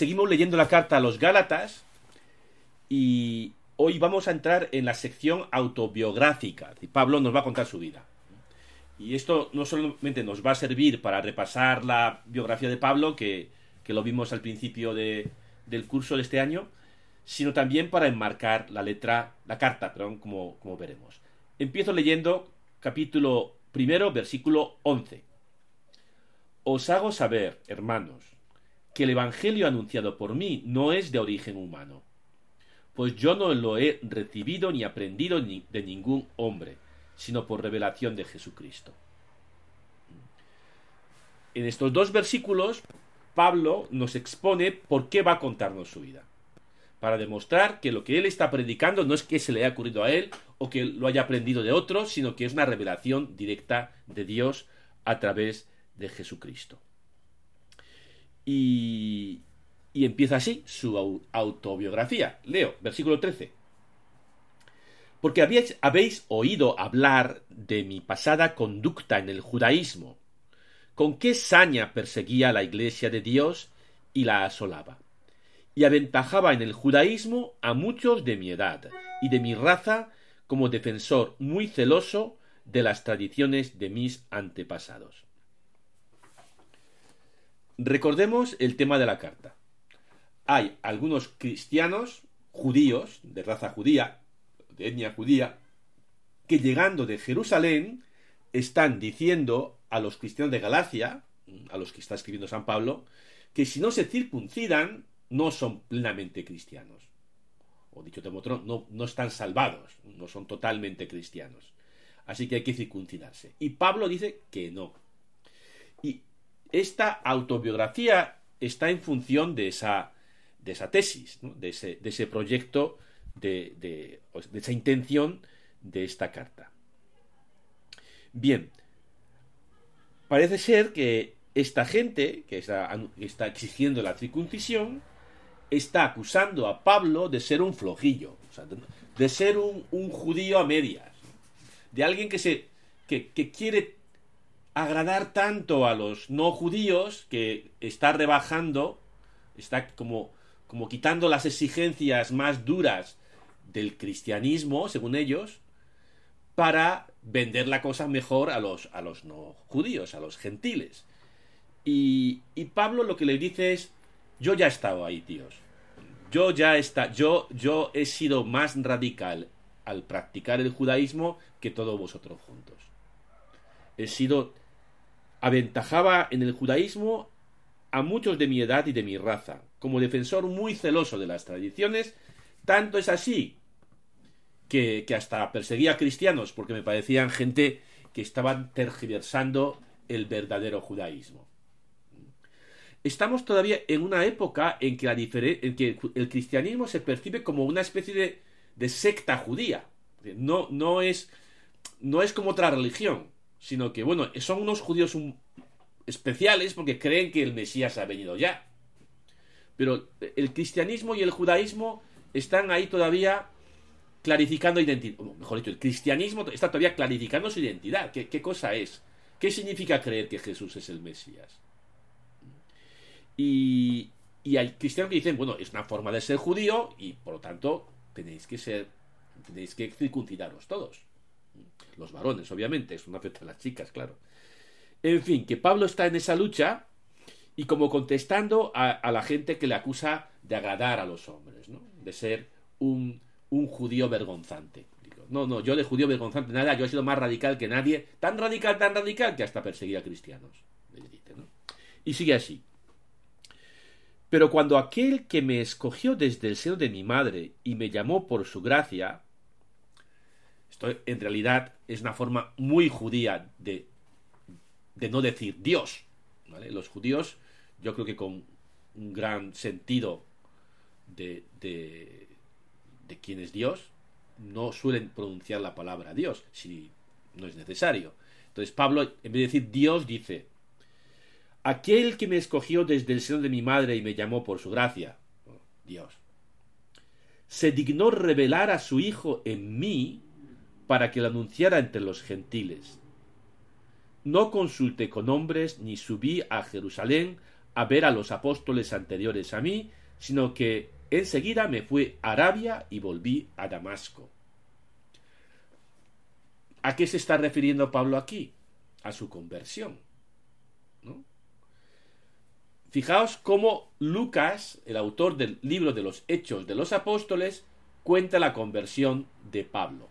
seguimos leyendo la carta a los Gálatas y hoy vamos a entrar en la sección autobiográfica. Pablo nos va a contar su vida. Y esto no solamente nos va a servir para repasar la biografía de Pablo, que, lo vimos al principio del curso de este año, sino también para enmarcar la letra, la carta, perdón, como, como veremos. Empiezo leyendo capítulo primero, versículo 11. Os hago saber, hermanos, que el Evangelio anunciado por mí no es de origen humano, pues yo no lo he recibido ni aprendido de ningún hombre, sino por revelación de Jesucristo. En estos dos versículos, Pablo nos expone por qué va a contarnos su vida. Para demostrar que lo que él está predicando no es que se le haya ocurrido a él o que lo haya aprendido de otros, sino que es una revelación directa de Dios a través de Jesucristo. Y, empieza así su autobiografía. Leo, versículo 13. Porque habéis, habéis oído hablar de mi pasada conducta en el judaísmo, con qué saña perseguía la iglesia de Dios y la asolaba, y aventajaba en el judaísmo a muchos de mi edad y de mi raza como defensor muy celoso de las tradiciones de mis antepasados. Recordemos el tema de la carta. Hay algunos cristianos judíos, de raza judía, de etnia judía, que llegando de Jerusalén están diciendo a los cristianos de Galacia, a los que está escribiendo San Pablo, que si no se circuncidan, no son plenamente cristianos. O dicho de otro, no, no están salvados, no son totalmente cristianos. Así que hay que circuncidarse. Y Pablo dice que no. Y esta autobiografía está en función de esa, de esa tesis, de, ese, de, ese, proyecto, de, de, de, esa intención de esta carta. Bien, parece ser que esta gente que está, exigiendo la circuncisión está acusando a Pablo de ser un flojillo, de, ser un, un, judío a medias, de alguien que, se, que, que quiere agradar tanto a los no judíos que está rebajando, está como, como quitando las exigencias más duras del cristianismo, según ellos, para vender la cosa mejor a los, a los no judíos, a los gentiles. Y, y Pablo lo que le dice es, yo ya he estado ahí, tíos. Yo ya está, yo, yo he sido más radical al practicar el judaísmo que todos vosotros juntos. He sido aventajaba en el judaísmo a muchos de mi edad y de mi raza, como defensor muy celoso de las tradiciones, tanto es así que, que hasta perseguía a cristianos porque me parecían gente que estaban tergiversando el verdadero judaísmo. Estamos todavía en una época en que, el cristianismo se percibe como una especie de, de secta judía. No, no, es, no es como otra religión sino que, bueno, son unos judíos especiales porque creen que el Mesías ha venido ya. Pero el cristianismo y el judaísmo están ahí todavía clarificando identidad. Mejor dicho, el cristianismo está todavía clarificando su identidad. ¿Qué, ¿Qué, cosa es? ¿Qué significa creer que Jesús es el Mesías? Y, y hay cristianos que dicen, bueno, es una forma de ser judío y por lo tanto tenéis que ser, tenéis que circuncidaros todos los varones, obviamente, eso no afecta a las chicas, claro. En fin, que Pablo está en esa lucha y como contestando a, la gente que le acusa de agradar a los hombres, ¿no? De ser un, un judío vergonzante. no, no, yo de judío vergonzante nada, yo he sido más radical que nadie, tan radical, tan radical, que hasta perseguía a cristianos. Y sigue así. Pero cuando aquel que me escogió desde el seno de mi madre y me llamó por su gracia, esto en realidad es una forma muy judía de, de no decir Dios. Los judíos, yo creo que con un gran sentido de, de, de quién es Dios, no suelen pronunciar la palabra Dios, si no es necesario. Entonces Pablo, en vez de decir Dios, dice, aquel que me escogió desde el seno de mi madre y me llamó por su gracia, Dios, se dignó revelar a su Hijo en mí para que lo anunciara entre los gentiles. No consulté con hombres ni subí a Jerusalén a ver a los apóstoles anteriores a mí, sino que enseguida me fui a Arabia y volví a Damasco. ¿A qué se está refiriendo Pablo aquí? A su conversión. Fijaos cómo Lucas, el autor del libro de los Hechos de los Apóstoles, cuenta la conversión de Pablo.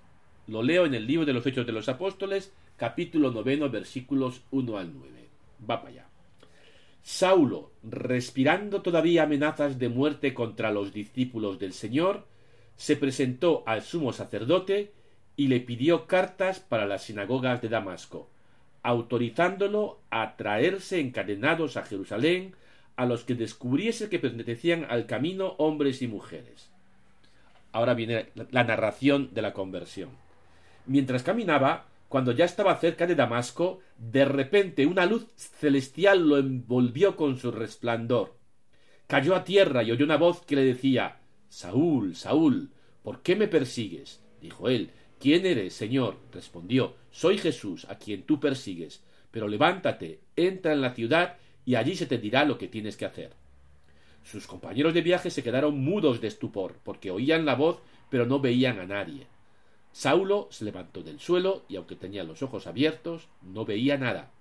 Lo leo en el libro de los Hechos de los Apóstoles, capítulo noveno, versículos 1 al 9. Va para allá. Saulo, respirando todavía amenazas de muerte contra los discípulos del Señor, se presentó al sumo sacerdote y le pidió cartas para las sinagogas de Damasco, autorizándolo a traerse encadenados a Jerusalén a los que descubriese que pertenecían al camino hombres y mujeres. Ahora viene la narración de la conversión. Mientras caminaba, cuando ya estaba cerca de Damasco, de repente una luz celestial lo envolvió con su resplandor. Cayó a tierra y oyó una voz que le decía Saúl, Saúl, ¿por qué me persigues? dijo él. ¿Quién eres, Señor? respondió Soy Jesús, a quien tú persigues. Pero levántate, entra en la ciudad y allí se te dirá lo que tienes que hacer. Sus compañeros de viaje se quedaron mudos de estupor, porque oían la voz, pero no veían a nadie. Saulo se levantó del suelo y aunque tenía los ojos abiertos, no veía nada.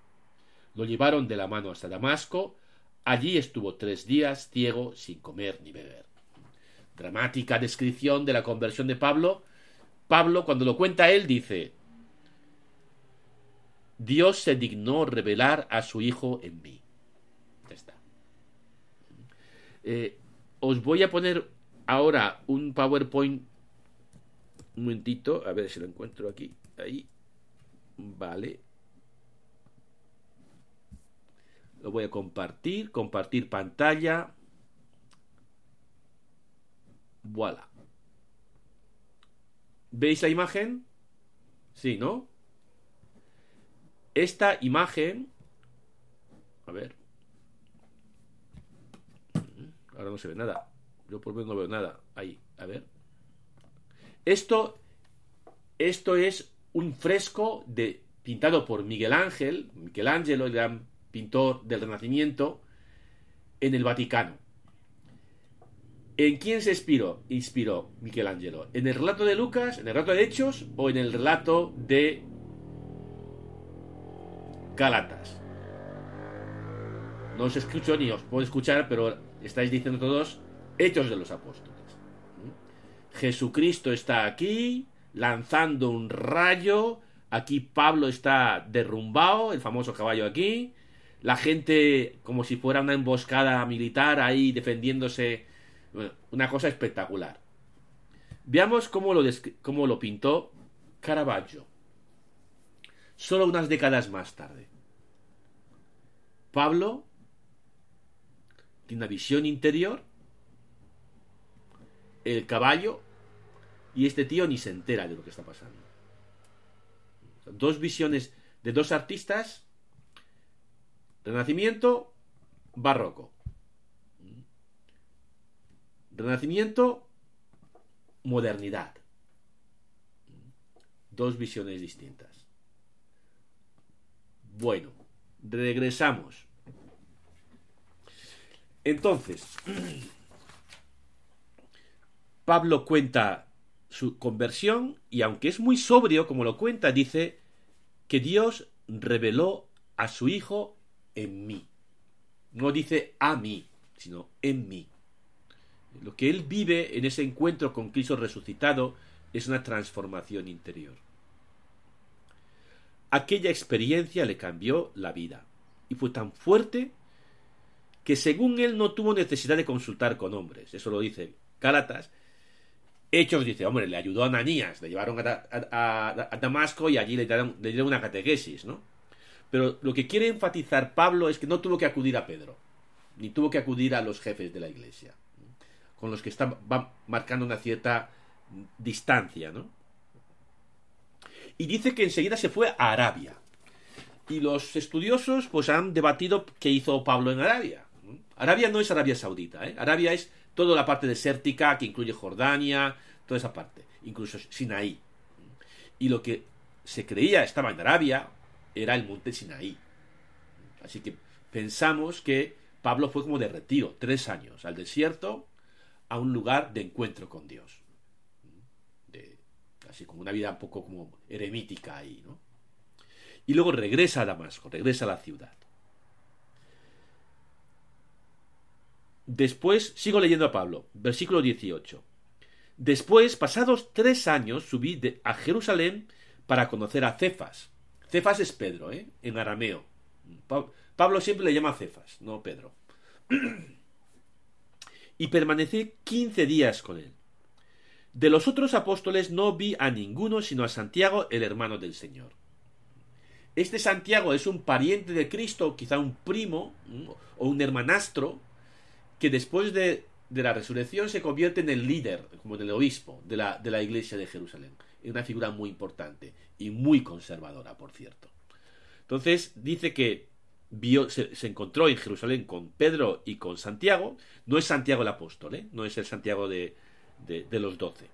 Lo llevaron de la mano hasta Damasco. Allí estuvo tres días ciego, sin comer ni beber. Dramática descripción de la conversión de Pablo. Pablo, cuando lo cuenta él, dice, Dios se dignó revelar a su Hijo en mí. Ya está. Eh, os voy a poner ahora un PowerPoint un momentito, a ver si lo encuentro aquí. Ahí. Vale. Lo voy a compartir. Compartir pantalla. Voilà. ¿Veis la imagen? Sí, ¿no? Esta imagen... A ver. Ahora no se ve nada. Yo por menos no veo nada. Ahí, a ver. Esto, esto es un fresco pintado por Miguel Ángel, Michelangelo, el gran pintor del Renacimiento, en el Vaticano. ¿En quién se inspiró? Inspiró Michelangelo. ¿En el relato de Lucas, en el relato de Hechos o en el relato de Gálatas? No os escucho ni os puedo escuchar, pero estáis diciendo todos Hechos de los Apóstoles. Jesucristo está aquí, lanzando un rayo. Aquí Pablo está derrumbado, el famoso caballo aquí. La gente como si fuera una emboscada militar ahí defendiéndose. Una cosa espectacular. Veamos cómo lo, cómo lo pintó Caravaggio. Solo unas décadas más tarde. Pablo tiene una visión interior. El caballo y este tío ni se entera de lo que está pasando. Dos visiones de dos artistas, Renacimiento, Barroco. Renacimiento, modernidad. Dos visiones distintas. Bueno, regresamos. Entonces, Pablo cuenta su conversión y aunque es muy sobrio como lo cuenta, dice que Dios reveló a su Hijo en mí. No dice a mí, sino en mí. Lo que él vive en ese encuentro con Cristo resucitado es una transformación interior. Aquella experiencia le cambió la vida y fue tan fuerte que según él no tuvo necesidad de consultar con hombres. Eso lo dice Gálatas Hechos dice, hombre, le ayudó a Ananías, le llevaron a, Damasco y allí le dieron, una catequesis, ¿no? Pero lo que quiere enfatizar Pablo es que no tuvo que acudir a Pedro, ni tuvo que acudir a los jefes de la iglesia, con los que está, va marcando una cierta distancia, ¿no? Y dice que enseguida se fue a Arabia. Y los estudiosos pues han debatido qué hizo Pablo en Arabia. Arabia no es Arabia Saudita, ¿eh? Arabia es toda la parte desértica que incluye Jordania, toda esa parte, incluso Sinaí. Y lo que se creía estaba en Arabia era el monte Sinaí. Así que pensamos que Pablo fue como de retiro, tres años, al desierto, a un lugar de encuentro con Dios. así como una vida un poco como eremítica ahí, ¿no? Y luego regresa a Damasco, regresa a la ciudad. Después, sigo leyendo a Pablo, versículo 18. Después, pasados tres años, subí a Jerusalén para conocer a Cefas. Cefas es Pedro, ¿eh? en arameo. Pablo siempre le llama Cefas, no Pedro. y permanecí quince días con él. De los otros apóstoles no vi a ninguno sino a Santiago, el hermano del Señor. Este Santiago es un pariente de Cristo, quizá un primo o un hermanastro, que después de, la resurrección se convierte en el líder, como en el obispo de la, de la iglesia de Jerusalén. Es una figura muy importante y muy conservadora, por cierto. Entonces dice que vio, se, encontró en Jerusalén con Pedro y con Santiago. No es Santiago el apóstol, ¿eh? no es el Santiago de, de, los doce.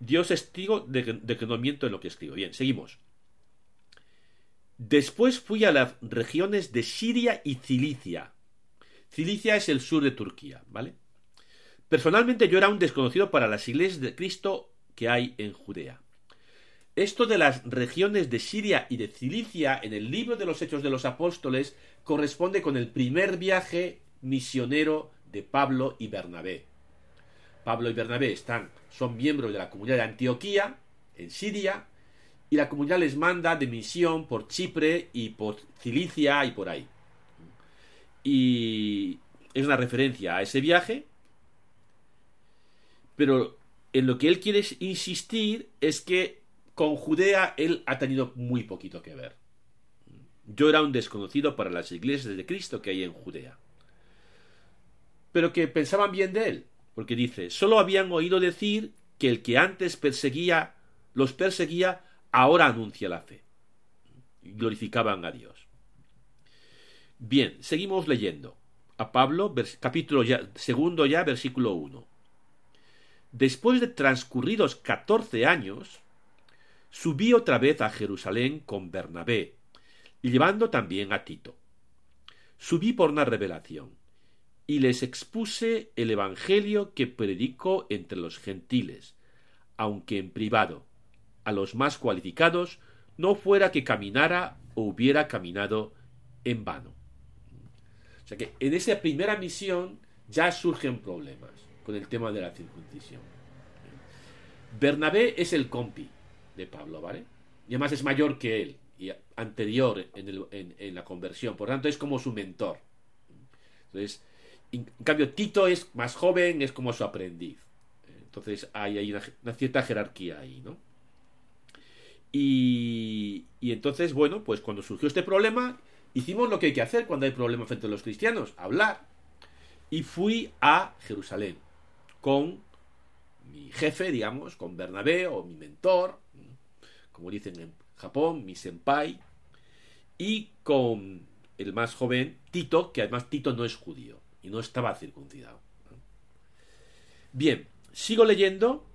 Dios testigo de que, de que no miento en lo que escribo. Bien, seguimos. Después fui a las regiones de Siria y Cilicia. Cilicia es el sur de Turquía, ¿vale? Personalmente yo era un desconocido para las iglesias de Cristo que hay en Judea. Esto de las regiones de Siria y de Cilicia en el libro de los Hechos de los Apóstoles corresponde con el primer viaje misionero de Pablo y Bernabé. Pablo y Bernabé están, son miembros de la comunidad de Antioquía, en Siria, y la comunidad les manda de misión por Chipre y por Cilicia y por ahí. Y es una referencia a ese viaje, pero en lo que él quiere insistir es que con Judea él ha tenido muy poquito que ver. Yo era un desconocido para las iglesias de Cristo que hay en Judea. Pero que pensaban bien de él, porque dice, solo habían oído decir que el que antes perseguía, los perseguía, ahora anuncia la fe. Glorificaban a Dios. Bien, seguimos leyendo. A Pablo, capítulo segundo ya, versículo 1. Después de transcurridos catorce años, subí otra vez a Jerusalén con Bernabé, llevando también a Tito. Subí por una revelación, y les expuse el Evangelio que predicó entre los gentiles, aunque en privado, a los más cualificados, no fuera que caminara o hubiera caminado en vano. O sea que en esa primera misión ya surgen problemas con el tema de la circuncisión. Bernabé es el compi de Pablo, ¿vale? Y además es mayor que él y anterior en, en, la conversión, por tanto es como su mentor. Entonces, en cambio, Tito es más joven, es como su aprendiz. Entonces hay, hay una cierta jerarquía ahí, ¿no? Y, entonces, bueno, pues cuando surgió este problema, hicimos lo que hay que hacer cuando hay problemas frente a los cristianos, hablar. Y fui a Jerusalén con mi jefe, digamos, con Bernabé o mi mentor, como dicen en Japón, mi senpai, y con el más joven, Tito, que además Tito no es judío y no estaba circuncidado. Bien, sigo leyendo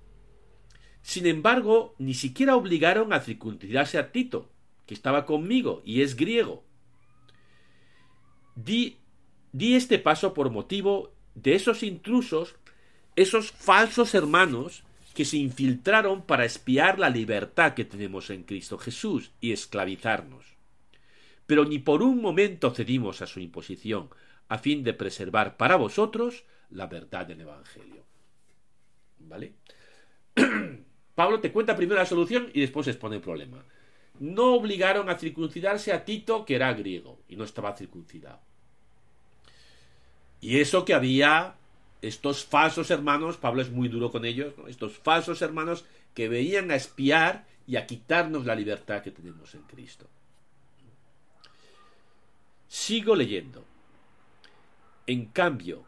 sin embargo, ni siquiera obligaron a circuncidarse a Tito, que estaba conmigo y es griego. Di, di este paso por motivo de esos intrusos, esos falsos hermanos que se infiltraron para espiar la libertad que tenemos en Cristo Jesús y esclavizarnos. Pero ni por un momento cedimos a su imposición, a fin de preservar para vosotros la verdad del Evangelio. ¿Vale? Pablo te cuenta primero la solución y después expone el problema. No obligaron a circuncidarse a Tito, que era griego y no estaba circuncidado. Y eso que había estos falsos hermanos, Pablo es muy duro con ellos, estos falsos hermanos que veían a espiar y a quitarnos la libertad que tenemos en Cristo. Sigo leyendo. En cambio,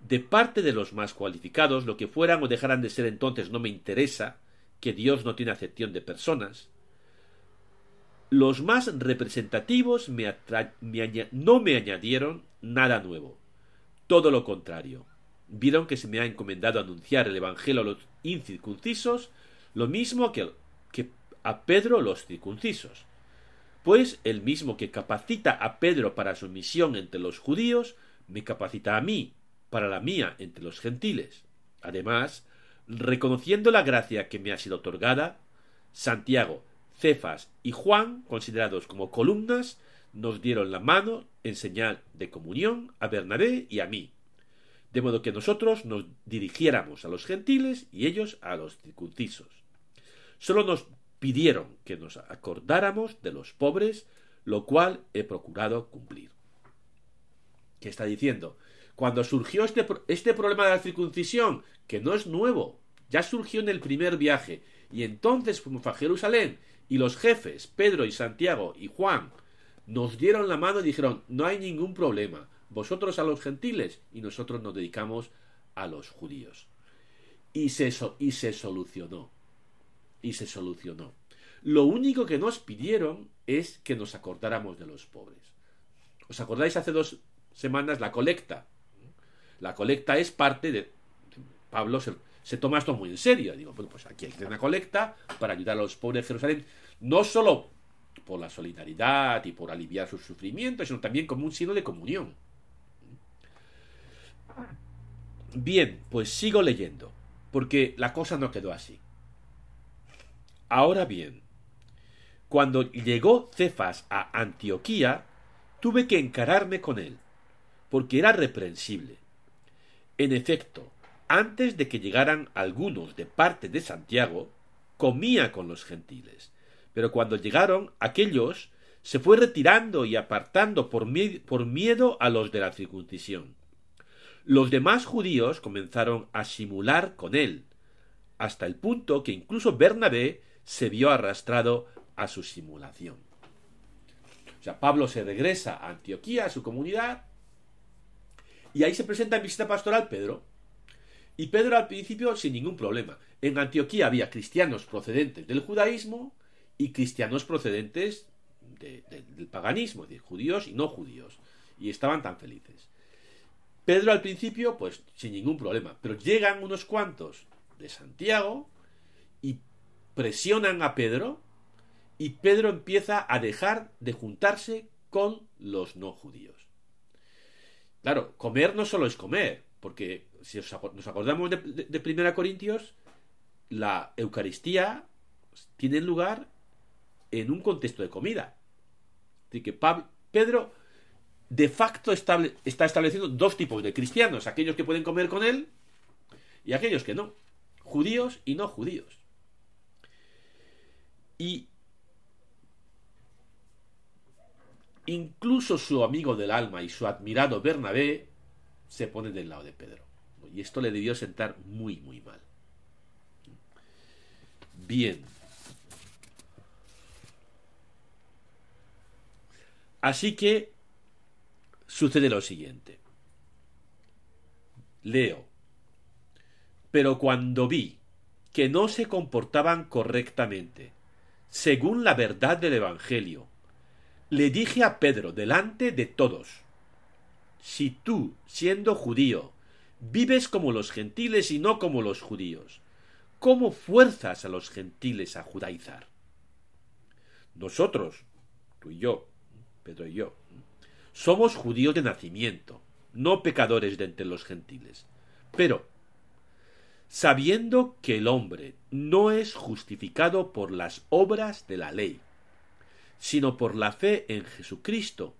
de parte de los más cualificados, lo que fueran o dejaran de ser entonces no me interesa, que Dios no tiene acepción de personas, los más representativos no me añadieron nada nuevo. Todo lo contrario. Vieron que se me ha encomendado anunciar el Evangelio a los incircuncisos, lo mismo que, que a Pedro los circuncisos. pues el mismo que capacita a Pedro para su misión entre los judíos, me capacita a mí para la mía entre los gentiles. Además, reconociendo la gracia que me ha sido otorgada, Santiago, Cefas y Juan, considerados como columnas, nos dieron la mano en señal de comunión a Bernabé y a mí, de modo que nosotros nos dirigiéramos a los gentiles y ellos a los circuncisos. Solo nos pidieron que nos acordáramos de los pobres, lo cual he procurado cumplir. ¿Qué está diciendo? Cuando surgió este, este problema de la circuncisión, que no es nuevo, ya surgió en el primer viaje, y entonces fuimos a Jerusalén, y los jefes, Pedro y Santiago y Juan, nos dieron la mano y dijeron, no hay ningún problema, vosotros a los gentiles y nosotros nos dedicamos a los judíos. Y se, y se solucionó. Y se solucionó. Lo único que nos pidieron es que nos acordáramos de los pobres. ¿Os acordáis hace dos semanas la colecta? La colecta es parte de... Pablo se, toma esto muy en serio. Digo, bueno, pues aquí hay una colecta para ayudar a los pobres de Jerusalén, no solo por la solidaridad y por aliviar sus sufrimientos, sino también como un signo de comunión. Bien, pues sigo leyendo, porque la cosa no quedó así. Ahora bien, cuando llegó Cefas a Antioquía, tuve que encararme con él, porque era reprensible. En efecto, antes de que llegaran algunos de parte de Santiago, comía con los gentiles, pero cuando llegaron aquellos, se fue retirando y apartando por, por miedo a los de la circuncisión los demás judíos comenzaron a simular con él, hasta el punto que incluso Bernabé se vio arrastrado a su simulación. O sea, Pablo se regresa a Antioquía, a su comunidad, y ahí se presenta en visita pastoral Pedro. Y Pedro al principio sin ningún problema. En Antioquía había cristianos procedentes del judaísmo y cristianos procedentes del paganismo, de judíos y no judíos. Y estaban tan felices. Pedro al principio, pues sin ningún problema, pero llegan unos cuantos de Santiago y presionan a Pedro y Pedro empieza a dejar de juntarse con los no judíos. Claro, comer no solo es comer, porque si nos acordamos de, 1 Corintios, la Eucaristía tiene lugar en un contexto de comida. Así que Pedro de facto está estableciendo dos tipos de cristianos, aquellos que pueden comer con él y aquellos que no, judíos y no judíos. Y incluso su amigo del alma y su admirado Bernabé se ponen del lado de Pedro. Y esto le debió sentar muy, muy mal. Bien. Así que sucede lo siguiente. Leo. Pero cuando vi que no se comportaban correctamente, según la verdad del Evangelio, le dije a Pedro delante de todos, si tú, siendo judío, vives como los gentiles y no como los judíos, ¿cómo fuerzas a los gentiles a judaizar? Nosotros, tú y yo, Pedro y yo, somos judíos de nacimiento, no pecadores de entre los gentiles. Pero, sabiendo que el hombre no es justificado por las obras de la ley, sino por la fe en Jesucristo,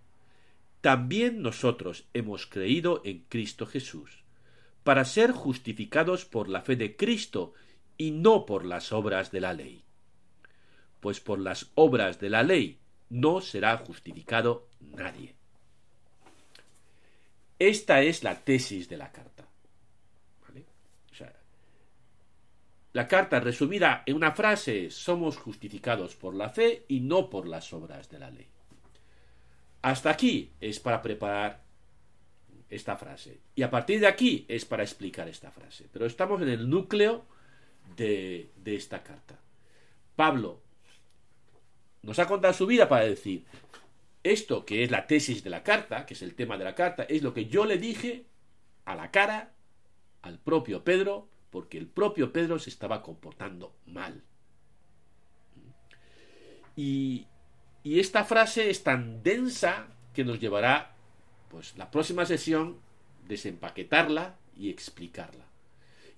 también nosotros hemos creído en Cristo Jesús, para ser justificados por la fe de Cristo y no por las obras de la ley. Pues por las obras de la ley no será justificado nadie. Esta es la tesis de la carta. la carta resumida en una frase somos justificados por la fe y no por las obras de la ley. Hasta aquí es para preparar esta frase. Y a partir de aquí es para explicar esta frase. Pero estamos en el núcleo de, esta carta. Pablo nos ha contado su vida para decir, esto, que es la tesis de la carta, que es el tema de la carta, es lo que yo le dije a la cara al propio Pedro, porque el propio Pedro se estaba comportando mal. Y Y esta frase es tan densa que nos llevará, pues, la próxima sesión, desempaquetarla y explicarla.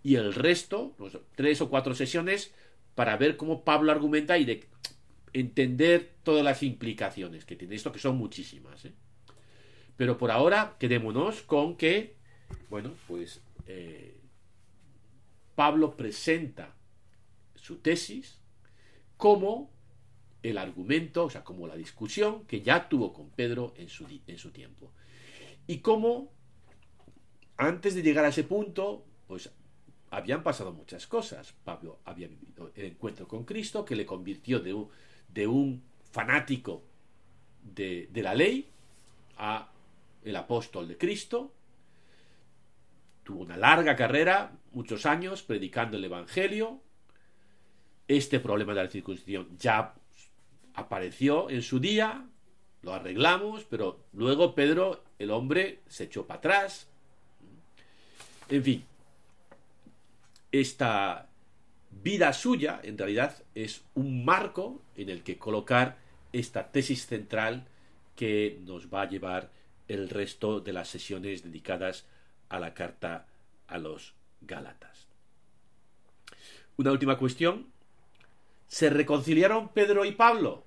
Y el resto, pues, tres o cuatro sesiones, para ver cómo Pablo argumenta y de entender todas las implicaciones que tiene esto, que son muchísimas. ¿eh? Pero por ahora, quedémonos con que, bueno, pues eh, Pablo presenta su tesis como el argumento, o sea, como la discusión que ya tuvo con Pedro en su, en su tiempo. Y cómo, antes de llegar a ese punto, pues habían pasado muchas cosas. Pablo había vivido el encuentro con Cristo, que le convirtió de un, de un fanático de, de la ley a el apóstol de Cristo. Tuvo una larga carrera, muchos años, predicando el Evangelio. Este problema de la circuncisión ya apareció en su día, lo arreglamos, pero luego Pedro, el hombre, se echó para atrás. En fin, esta vida suya en realidad es un marco en el que colocar esta tesis central que nos va a llevar el resto de las sesiones dedicadas a la carta a los Gálatas. Una última cuestión. ¿Se reconciliaron Pedro y Pablo?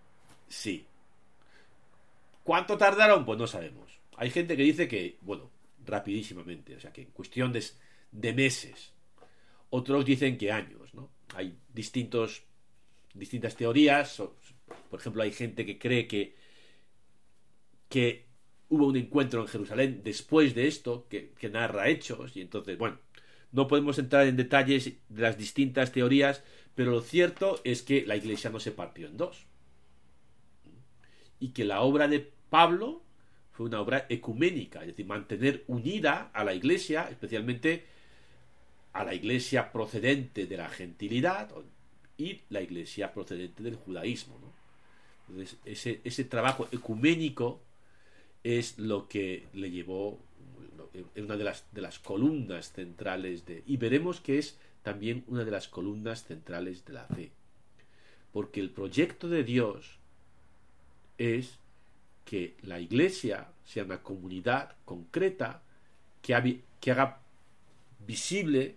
Sí. ¿Cuánto tardaron? Pues no sabemos. Hay gente que dice que, bueno, rapidísimamente, o sea, que en cuestión de, meses. Otros dicen que años, ¿no? Hay distintos, distintas teorías. Por ejemplo, hay gente que cree que, que hubo un encuentro en Jerusalén después de esto, que narra hechos, y entonces, bueno, no podemos entrar en detalles de las distintas teorías, pero lo cierto es que la iglesia no se partió en dos. Y que la obra de Pablo fue una obra ecuménica, es decir, mantener unida a la iglesia, especialmente a la iglesia procedente de la gentilidad y la iglesia procedente del judaísmo. Entonces, ese, ese trabajo ecuménico es lo que le llevó en una de las, de las columnas centrales de... Y veremos que es también una de las columnas centrales de la fe. Porque el proyecto de Dios es que la iglesia sea una comunidad concreta que, haga visible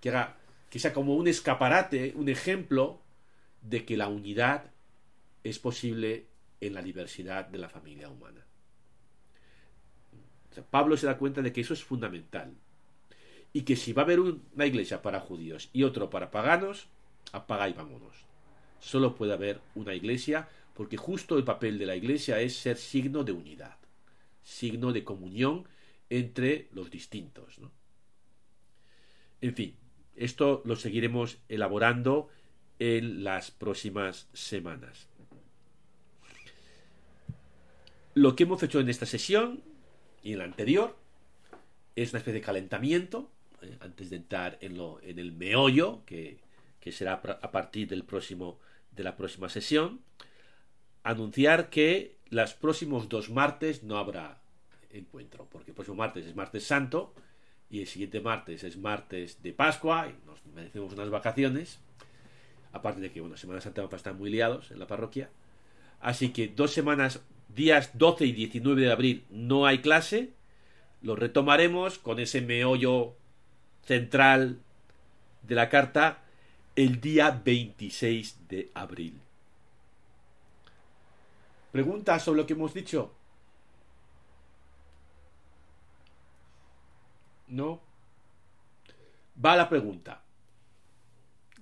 que, haga, que sea como un escaparate, un ejemplo de que la unidad es posible en la diversidad de la familia humana. Pablo se da cuenta de que eso es fundamental. Y que si va a haber una iglesia para judíos y otro para paganos, apaga y vámonos. Solo puede haber una iglesia porque justo el papel de la iglesia es ser signo de unidad, signo de comunión entre los distintos. En fin, esto lo seguiremos elaborando en las próximas semanas. Lo que hemos hecho en esta sesión y en la anterior es una especie de calentamiento eh, antes de entrar en, lo, en el meollo que, que será a partir del próximo, de la próxima sesión. Anunciar que los próximos dos martes no habrá encuentro, porque el próximo martes es martes santo y el siguiente martes es martes de Pascua y nos merecemos unas vacaciones. Aparte de que, bueno, Semana Santa vamos a estar muy liados en la parroquia. Así que dos semanas, días 12 y 19 de abril, no hay clase. Lo retomaremos con ese meollo central de la carta el día 26 de abril. ¿Preguntas sobre lo que hemos dicho? ¿No? Va la pregunta.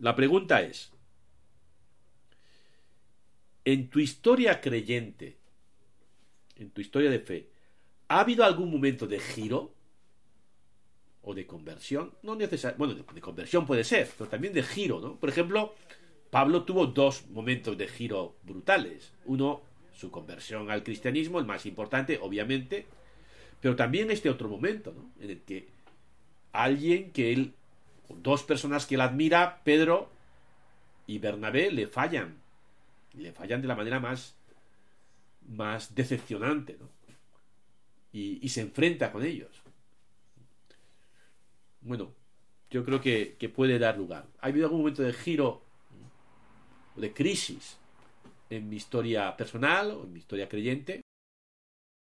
La pregunta es, en tu historia creyente, en tu historia de fe, ¿ha habido algún momento de giro? ¿O de conversión? No necesariamente. Bueno, de, conversión puede ser, pero también de giro, ¿no? Por ejemplo, Pablo tuvo dos momentos de giro brutales. Uno, su conversión al cristianismo, el más importante, obviamente, pero también este otro momento, ¿no? En el que alguien que él, dos personas que él admira, Pedro y Bernabé, le fallan. Le fallan de la manera más, más decepcionante, ¿no? Y, y se enfrenta con ellos. Bueno, yo creo que, que, puede dar lugar. ¿Ha habido algún momento de giro, de crisis en mi historia personal o en mi historia creyente,